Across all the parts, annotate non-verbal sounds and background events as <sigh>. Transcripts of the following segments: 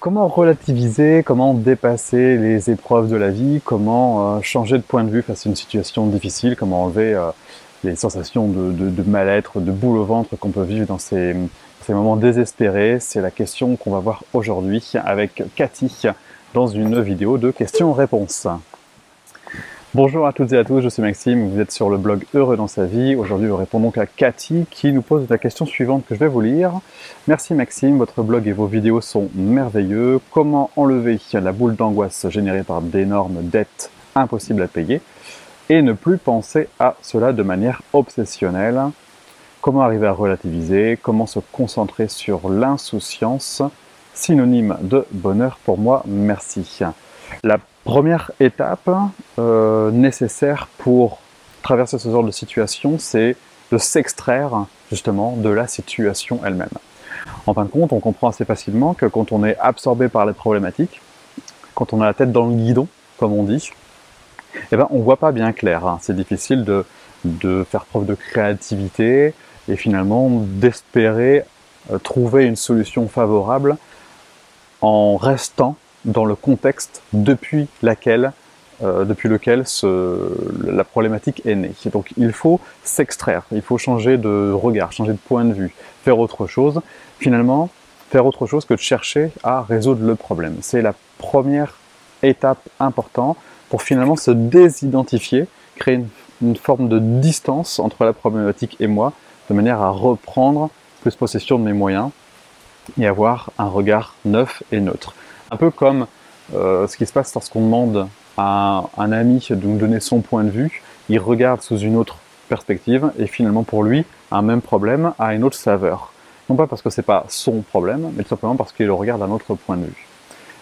Comment relativiser, comment dépasser les épreuves de la vie, comment euh, changer de point de vue face à une situation difficile, comment enlever euh, les sensations de, mal-être, de boule au ventre qu'on peut vivre dans ces, ces moments désespérés. C'est la question qu'on va voir aujourd'hui avec Cathy dans une vidéo de questions-réponses. Bonjour à toutes et à tous, je suis Maxime, vous êtes sur le blog Heureux dans sa vie. Aujourd'hui, je réponds donc à Cathy qui nous pose la question suivante que je vais vous lire. Merci Maxime, votre blog et vos vidéos sont merveilleux. Comment enlever la boule d'angoisse générée par d'énormes dettes impossibles à payer et ne plus penser à cela de manière obsessionnelle? Comment arriver à relativiser? Comment se concentrer sur l'insouciance? Synonyme de bonheur pour moi, merci. Première étape euh, nécessaire pour traverser ce genre de situation, c'est de s'extraire justement de la situation elle-même. En fin de compte, on comprend assez facilement que quand on est absorbé par les problématiques, quand on a la tête dans le guidon, comme on dit, eh ben, on voit pas bien clair. Hein. C'est difficile de, de, faire preuve de créativité et finalement d'espérer euh, trouver une solution favorable en restant dans le contexte depuis laquelle euh, depuis lequel la problématique est née. Donc il faut s'extraire, il faut changer de regard, changer de point de vue, faire autre chose. Finalement, faire autre chose que de chercher à résoudre le problème. C'est la première étape importante pour finalement se désidentifier, créer une, forme de distance entre la problématique et moi, de manière à reprendre plus possession de mes moyens et avoir un regard neuf et neutre. Un peu comme euh, ce qui se passe lorsqu'on demande à un ami de nous donner son point de vue, il regarde sous une autre perspective et finalement pour lui, un même problème a une autre saveur. Non pas parce que c'est pas son problème, mais tout simplement parce qu'il le regarde d'un autre point de vue.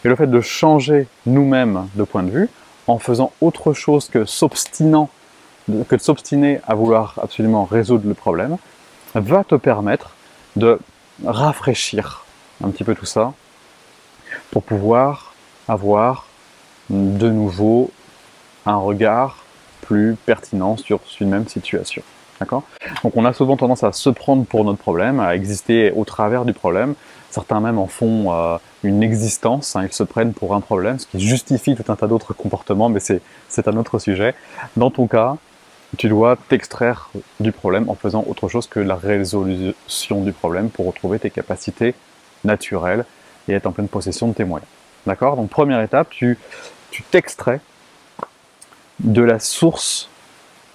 Et le fait de changer nous-mêmes de point de vue, en faisant autre chose que s'obstinant, que de s'obstiner à vouloir absolument résoudre le problème, va te permettre de rafraîchir un petit peu tout ça pour pouvoir avoir de nouveau un regard plus pertinent sur une même situation. D'accord? Donc on a souvent tendance à se prendre pour notre problème, à exister au travers du problème. Certains même en font euh, une existence, hein, ils se prennent pour un problème, ce qui justifie tout un tas d'autres comportements, mais c'est un autre sujet. Dans ton cas, tu dois t'extraire du problème en faisant autre chose que la résolution du problème pour retrouver tes capacités naturelles et être en pleine possession de tes moyens. D'accord? Donc première étape, tu t'extrais de la source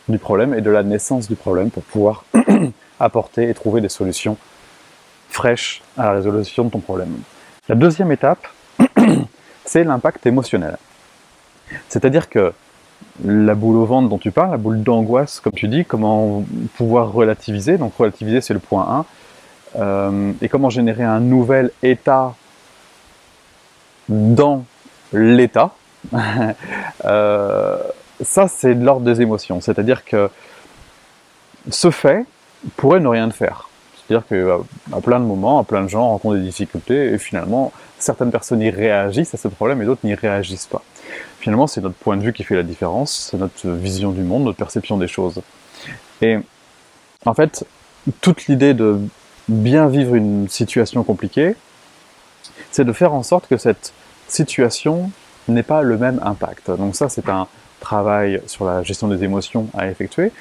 du problème et de la naissance du problème pour pouvoir <clears throat> apporter et trouver des solutions fraîches à la résolution de ton problème. La deuxième étape, <clears throat> c'est l'impact émotionnel. C'est-à-dire que la boule au ventre dont tu parles, la boule d'angoisse, comme tu dis, comment pouvoir relativiser? Donc relativiser, c'est le point 1. Euh, et comment générer un nouvel état dans l'état, <laughs> euh, ça c'est de l'ordre des émotions. C'est-à-dire que ce fait pourrait ne rien faire. C'est-à-dire qu'à plein de moments, à plein de gens rencontrent des difficultés et finalement certaines personnes y réagissent à ce problème et d'autres n'y réagissent pas. Finalement, c'est notre point de vue qui fait la différence, c'est notre vision du monde, notre perception des choses. Et en fait, toute l'idée de bien vivre une situation compliquée, c'est de faire en sorte que cette situation n'ait pas le même impact. Donc ça, c'est un travail sur la gestion des émotions à effectuer.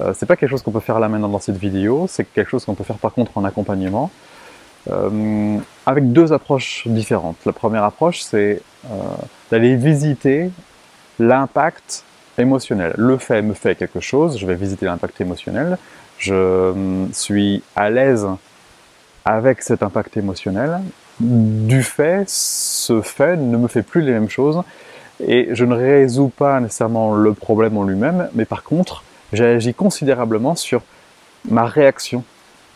Euh, c'est pas quelque chose qu'on peut faire là maintenant dans cette vidéo, c'est quelque chose qu'on peut faire par contre en accompagnement, euh, avec deux approches différentes. La première approche, c'est euh, d'aller visiter l'impact émotionnel. Le fait me fait quelque chose, je vais visiter l'impact émotionnel, je euh, suis à l'aise avec cet impact émotionnel, du fait, ce fait ne me fait plus les mêmes choses et je ne résous pas nécessairement le problème en lui-même, mais par contre, j'agis considérablement sur ma réaction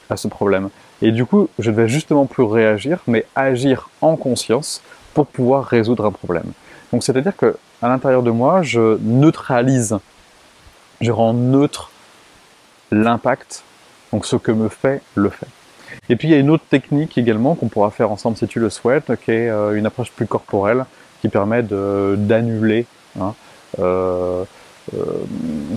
à ce problème. Et du coup, je ne vais justement plus réagir, mais agir en conscience pour pouvoir résoudre un problème. Donc c'est-à-dire que à l'intérieur de moi, je neutralise, je rends neutre l'impact, donc ce que me fait le fait. Et puis il y a une autre technique également qu'on pourra faire ensemble si tu le souhaites, qui est euh, une approche plus corporelle, qui permet d'annuler hein, euh, euh,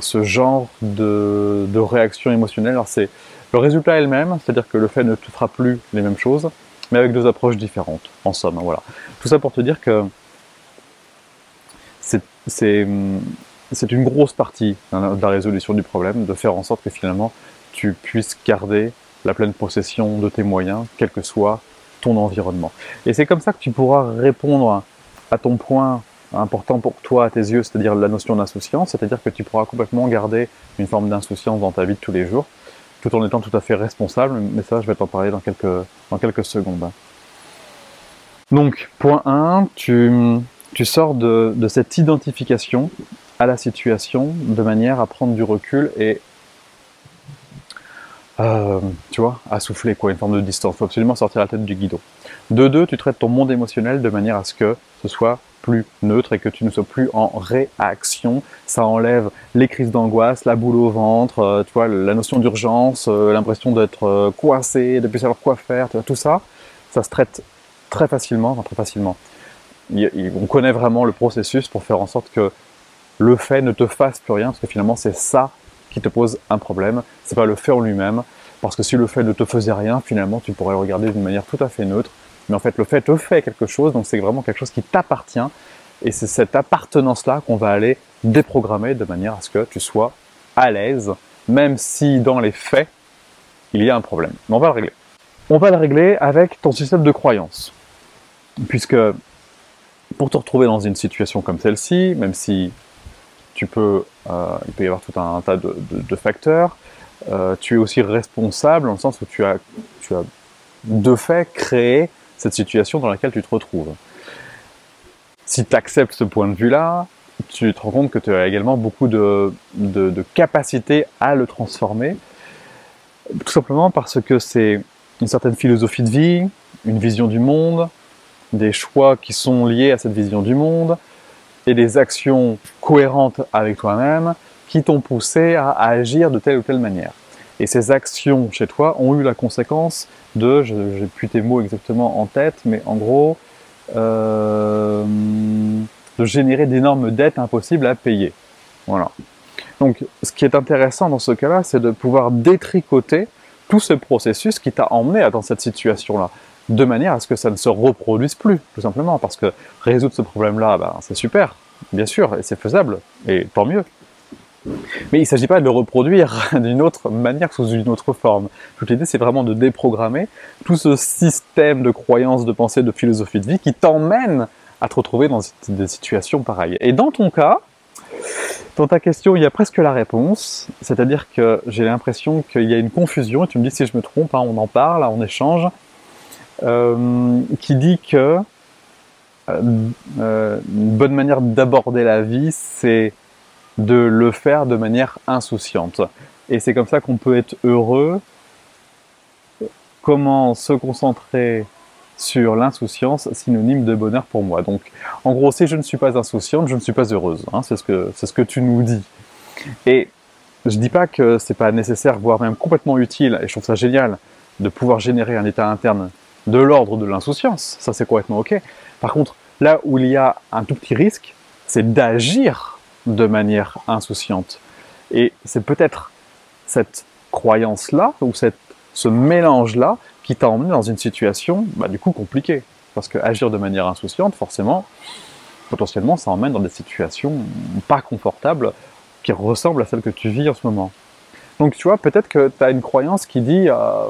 ce genre de, de réaction émotionnelle. Alors c'est le résultat est le même, c'est-à-dire que le fait ne te fera plus les mêmes choses, mais avec deux approches différentes, en somme. Hein, voilà. Tout ça pour te dire que c'est une grosse partie de la résolution du problème, de faire en sorte que finalement tu puisses garder la pleine possession de tes moyens, quel que soit ton environnement. Et c'est comme ça que tu pourras répondre à ton point important pour toi à tes yeux, c'est-à-dire la notion d'insouciance, c'est-à-dire que tu pourras complètement garder une forme d'insouciance dans ta vie de tous les jours, tout en étant tout à fait responsable, mais ça je vais t'en parler dans quelques, dans quelques secondes. Donc, point 1, tu, tu sors de, de cette identification à la situation de manière à prendre du recul et euh, tu vois, à souffler, quoi, une forme de distance. Il faut absolument sortir la tête du guidon. De deux, tu traites ton monde émotionnel de manière à ce que ce soit plus neutre et que tu ne sois plus en réaction. Ça enlève les crises d'angoisse, la boule au ventre, euh, tu vois, la notion d'urgence, euh, l'impression d'être coincé, de plus savoir quoi faire, tout ça, ça se traite très facilement, enfin très facilement. on connaît vraiment le processus pour faire en sorte que le fait ne te fasse plus rien, parce que finalement c'est ça qui te pose un problème, c'est pas le fait en lui-même, parce que si le fait ne te faisait rien, finalement, tu pourrais le regarder d'une manière tout à fait neutre, mais en fait, le fait te fait quelque chose, donc c'est vraiment quelque chose qui t'appartient, et c'est cette appartenance-là qu'on va aller déprogrammer de manière à ce que tu sois à l'aise, même si dans les faits, il y a un problème. Mais on va le régler. On va le régler avec ton système de croyance. Puisque pour te retrouver dans une situation comme celle-ci, même si tu peux, euh, il peut y avoir tout un, tas de, facteurs. Euh, tu es aussi responsable dans le sens où tu as, tu as de fait créé cette situation dans laquelle tu te retrouves. Si tu acceptes ce point de vue-là, tu te rends compte que tu as également beaucoup de, de, capacité à le transformer, tout simplement parce que c'est une certaine philosophie de vie, une vision du monde, des choix qui sont liés à cette vision du monde, et des actions cohérentes avec toi-même qui t'ont poussé à, agir de telle ou telle manière. Et ces actions chez toi ont eu la conséquence de, je n'ai plus tes mots exactement en tête, mais en gros, euh, de générer d'énormes dettes impossibles à payer. Voilà. Donc, ce qui est intéressant dans ce cas-là, c'est de pouvoir détricoter tout ce processus qui t'a emmené dans cette situation-là de manière à ce que ça ne se reproduise plus, tout simplement, parce que résoudre ce problème-là, ben, c'est super, bien sûr, et c'est faisable, et tant mieux. Mais il ne s'agit pas de le reproduire <laughs> d'une autre manière, sous une autre forme. Toute l'idée, c'est vraiment de déprogrammer tout ce système de croyances, de pensée, de philosophie de vie qui t'emmène à te retrouver dans des situations pareilles. Et dans ton cas, dans ta question, il y a presque la réponse, c'est-à-dire que j'ai l'impression qu'il y a une confusion, et tu me dis si je me trompe, hein, on en parle, on échange, qui dit que euh, euh, une bonne manière d'aborder la vie, c'est de le faire de manière insouciante. Et c'est comme ça qu'on peut être heureux. Comment se concentrer sur l'insouciance, synonyme de bonheur pour moi. Donc, en gros, si je ne suis pas insouciante, je ne suis pas heureuse. Hein, c'est ce que c'est ce que tu nous dis. Et je dis pas que c'est pas nécessaire, voire même complètement utile, et je trouve ça génial de pouvoir générer un état interne de l'ordre de l'insouciance. Ça, c'est complètement OK. Par contre, là où il y a un tout petit risque, c'est d'agir de manière insouciante. Et c'est peut-être cette croyance-là, ou cette, ce mélange-là, qui t'a emmené dans une situation, bah, du coup, compliquée. Parce que agir de manière insouciante, forcément, potentiellement, ça emmène dans des situations pas confortables qui ressemblent à celles que tu vis en ce moment. Donc, tu vois, peut-être que tu as une croyance qui dit euh,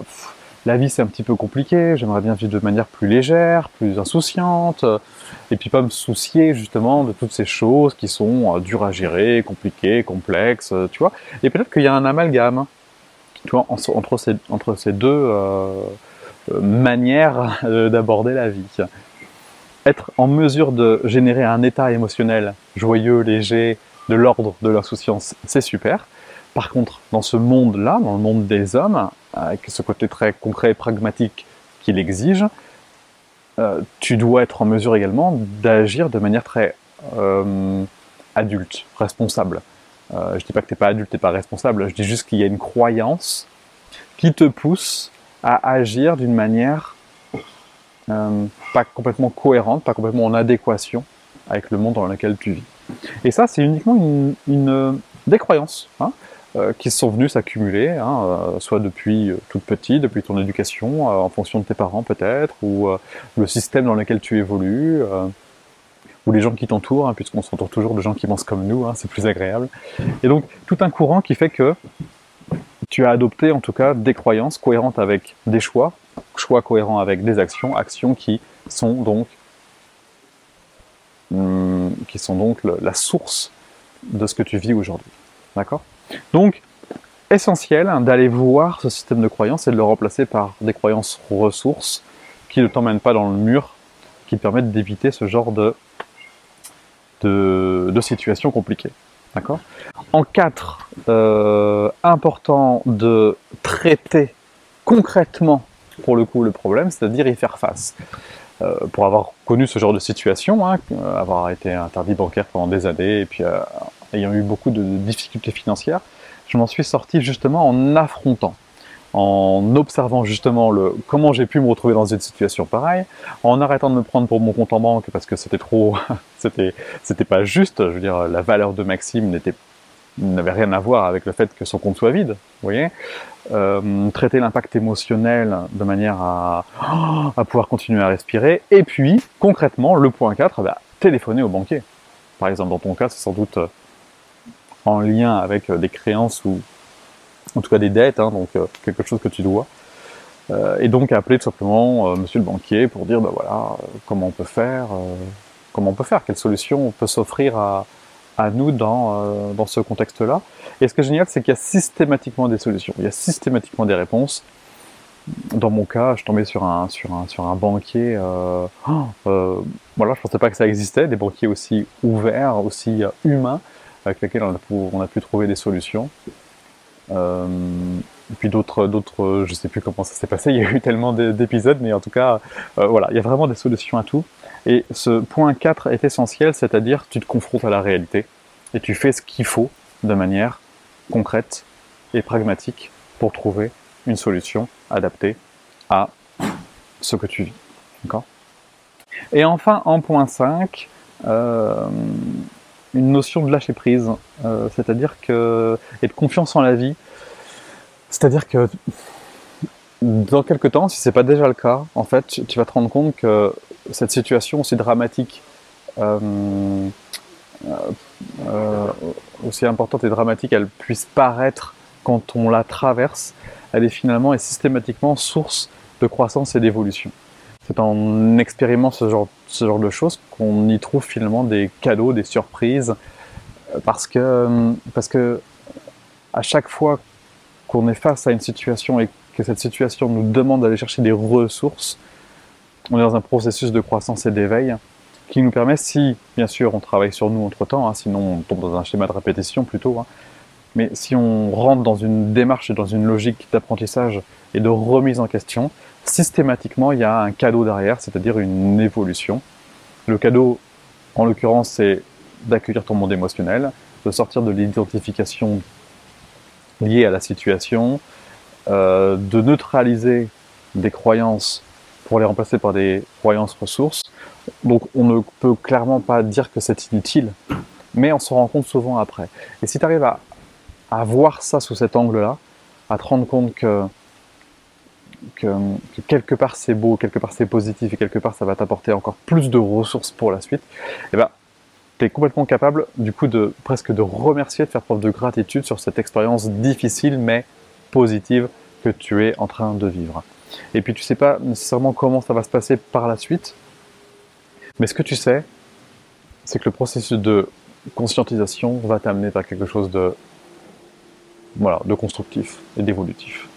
la vie c'est un petit peu compliqué, j'aimerais bien vivre de manière plus légère, plus insouciante, et puis pas me soucier justement de toutes ces choses qui sont euh, dures à gérer, compliquées, complexes, euh, tu vois. Et peut-être qu'il y a un amalgame, entre ces, deux euh, manières d'aborder la vie. Être en mesure de générer un état émotionnel joyeux, léger, de l'ordre de l'insouciance, c'est super. Par contre, dans ce monde-là, dans le monde des hommes, avec ce côté très concret et pragmatique qu'il exige, euh, tu dois être en mesure également d'agir de manière très euh, adulte, responsable. Euh, je ne dis pas que tu n'es pas adulte, tu n'es pas responsable, je dis juste qu'il y a une croyance qui te pousse à agir d'une manière pas complètement cohérente, pas complètement en adéquation avec le monde dans lequel tu vis. Et ça, c'est uniquement une, des croyances. Hein euh, qui sont venus s'accumuler, hein, euh, soit depuis toute petite, depuis ton éducation, en fonction de tes parents peut-être, ou le système dans lequel tu évolues, ou les gens qui t'entourent, hein, puisqu'on s'entoure toujours de gens qui pensent comme nous, hein, c'est plus agréable. Et donc tout un courant qui fait que tu as adopté en tout cas des croyances cohérentes avec des choix, choix cohérents avec des actions, actions qui sont donc hum, qui sont donc la source de ce que tu vis aujourd'hui. D'accord? Donc, essentiel d'aller voir ce système de croyances et de le remplacer par des croyances ressources qui ne t'emmènent pas dans le mur, qui permettent d'éviter ce genre de, de, de situations compliquées. D'accord? En quatre, euh, important de traiter concrètement, pour le coup, le problème, c'est-à-dire y faire face. Euh, pour avoir connu ce genre de situation, hein, avoir été interdit bancaire pendant des années et puis euh, ayant eu beaucoup de difficultés financières, je m'en suis sorti justement en affrontant, en observant justement le comment j'ai pu me retrouver dans une situation pareille, en arrêtant de me prendre pour mon compte en banque parce que c'était trop, <laughs> c'était c'était pas juste. Je veux dire, la valeur de Maxime n'était n'avait rien à voir avec le fait que son compte soit vide, vous voyez. Euh, traiter l'impact émotionnel de manière à, à pouvoir continuer à respirer. Et puis, concrètement, le point 4, bah, téléphoner au banquier. Par exemple, dans ton cas, c'est sans doute en lien avec euh, des créances ou en tout cas des dettes, hein, donc euh, quelque chose que tu dois. Euh, et donc appeler tout simplement monsieur le banquier pour dire bah voilà comment on peut faire, comment on peut faire, quelle solution peut s'offrir à, à nous dans, dans ce contexte-là. Et ce qui est génial, c'est qu'il y a systématiquement des solutions, il y a systématiquement des réponses. Dans mon cas, je tombais sur un, sur un, sur un banquier. Euh, euh, voilà, je pensais pas que ça existait, des banquiers aussi ouverts, aussi humains, avec lesquels on a pu, trouver des solutions. Euh, et puis d'autres, d'autres, je sais plus comment ça s'est passé. <laughs> Il y a eu tellement d'épisodes, mais en tout cas, euh, voilà, il y a vraiment des solutions à tout. Et ce point 4 est essentiel, c'est-à-dire tu te confrontes à la réalité et tu fais ce qu'il faut de manière concrète et pragmatique pour trouver une solution adaptée à ce que tu vis. D'accord? Et enfin, en point 5, euh, une notion de lâcher prise, euh, c'est-à-dire que et de confiance en la vie, c'est-à-dire que dans quelques temps, si c'est pas déjà le cas, en fait, tu vas te rendre compte que cette situation aussi dramatique, euh, euh, aussi importante et dramatique, elle puisse paraître quand on la traverse, elle est finalement et systématiquement source de croissance et d'évolution. C'est en expérimentant ce genre, de choses qu'on y trouve finalement des cadeaux, des surprises, euh, parce que, euh, parce que à chaque fois qu'on est face à une situation et que cette situation nous demande d'aller chercher des ressources, on est dans un processus de croissance et d'éveil qui nous permet, si bien sûr on travaille sur nous entre temps, hein, sinon on tombe dans un schéma de répétition plutôt, hein, mais si on rentre dans une démarche et dans une logique d'apprentissage et de remise en question, systématiquement, il y a un cadeau derrière, c'est-à-dire une évolution. Le cadeau, en l'occurrence, c'est d'accueillir ton monde émotionnel, de sortir de l'identification liée à la situation, euh, de neutraliser des croyances pour les remplacer par des croyances ressources. Donc on ne peut clairement pas dire que c'est inutile, mais on se rend compte souvent après. Et si tu arrives à, à voir ça sous cet angle-là, à te rendre compte que que, quelque part c'est beau, quelque part c'est positif et quelque part ça va t'apporter encore plus de ressources pour la suite, et eh ben tu es complètement capable du coup de presque de remercier, de faire preuve de gratitude sur cette expérience difficile mais positive que tu es en train de vivre. Et puis tu sais pas nécessairement comment ça va se passer par la suite, mais ce que tu sais, c'est que le processus de conscientisation va t'amener vers quelque chose de voilà, de constructif et d'évolutif.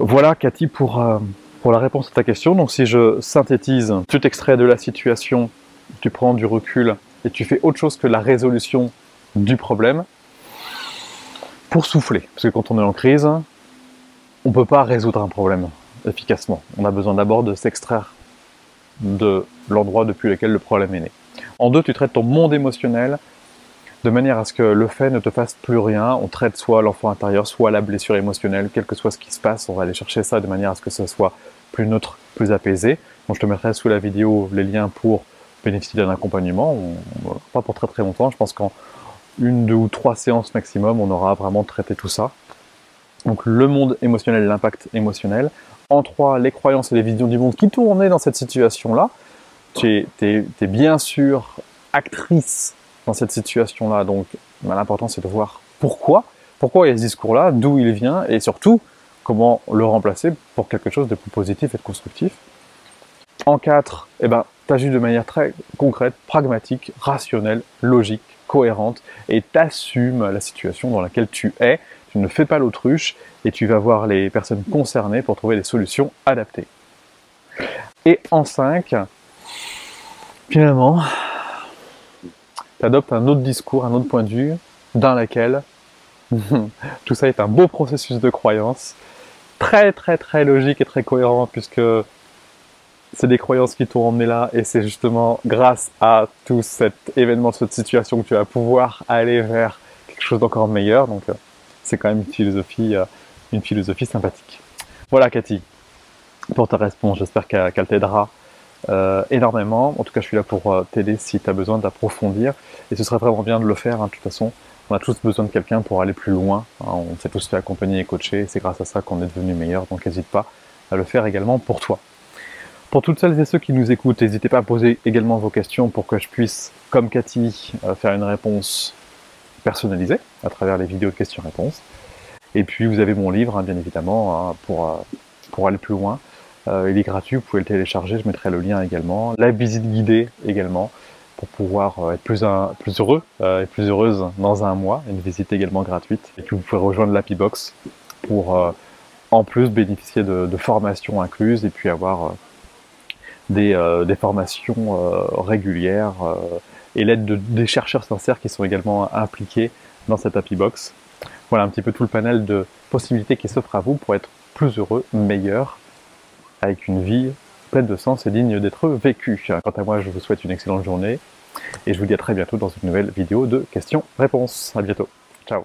Voilà, Cathy, pour, euh, pour la réponse à ta question. Donc, si je synthétise, tu t'extrais de la situation, tu prends du recul et tu fais autre chose que la résolution du problème pour souffler. Parce que quand on est en crise, on ne peut pas résoudre un problème efficacement. On a besoin d'abord de s'extraire de l'endroit depuis lequel le problème est né. En deux, tu traites ton monde émotionnel de manière à ce que le fait ne te fasse plus rien. On traite soit l'enfant intérieur, soit la blessure émotionnelle, quel que soit ce qui se passe, on va aller chercher ça de manière à ce que ce soit plus neutre, plus apaisé. Donc je te mettrai sous la vidéo les liens pour bénéficier d'un accompagnement, pas pour très très longtemps, je pense qu'en une, deux ou trois séances maximum, on aura vraiment traité tout ça. Donc le monde émotionnel, l'impact émotionnel. En trois, les croyances et les visions du monde qui tournaient dans cette situation-là. Tu es, bien sûr actrice dans cette situation-là, donc bah, l'important c'est de voir pourquoi, pourquoi il y a ce discours-là, d'où il vient, et surtout comment le remplacer pour quelque chose de plus positif et de constructif. En quatre, eh ben, tu agis de manière très concrète, pragmatique, rationnelle, logique, cohérente, et t'assumes la situation dans laquelle tu es, tu ne fais pas l'autruche, et tu vas voir les personnes concernées pour trouver des solutions adaptées. Et en 5, finalement, tu adoptes un autre discours, un autre point de vue, dans lequel <laughs> tout ça est un beau processus de croyance, très très très logique et très cohérent, puisque c'est des croyances qui t'ont emmené là, et c'est justement grâce à tout cet événement, cette situation que tu vas pouvoir aller vers quelque chose d'encore meilleur. Donc, euh, c'est quand même une philosophie, euh, une philosophie sympathique. Voilà, Cathy, pour ta réponse. J'espère qu'elle t'aidera euh, énormément. En tout cas, je suis là pour t'aider si tu as besoin d'approfondir. Et ce serait vraiment bien de le faire. Hein. De toute façon, on a tous besoin de quelqu'un pour aller plus loin. Hein. On s'est tous fait accompagner et coacher. C'est grâce à ça qu'on est devenu meilleur. Donc, n'hésite pas à le faire également pour toi. Pour toutes celles et ceux qui nous écoutent, n'hésitez pas à poser également vos questions pour que je puisse, comme Cathy, euh, faire une réponse personnalisée à travers les vidéos de questions-réponses. Et puis vous avez mon livre, hein, bien évidemment, pour, euh, pour aller plus loin. Euh, il est gratuit, vous pouvez le télécharger, je mettrai le lien également. La visite guidée également, pour pouvoir être plus, heureux et plus heureuse dans un mois. Une visite également gratuite. Et puis vous pouvez rejoindre l'Happy Box pour en plus bénéficier de, formations incluses et puis avoir euh, des, formations euh, régulières euh, et l'aide de, des chercheurs sincères qui sont également impliqués dans cette Happy Box. Voilà un petit peu tout le panel de possibilités qui s'offrent à vous pour être plus heureux, meilleur, avec une vie pleine de sens et digne d'être vécue. Quant à moi, je vous souhaite une excellente journée et je vous dis à très bientôt dans une nouvelle vidéo de questions-réponses. À bientôt. Ciao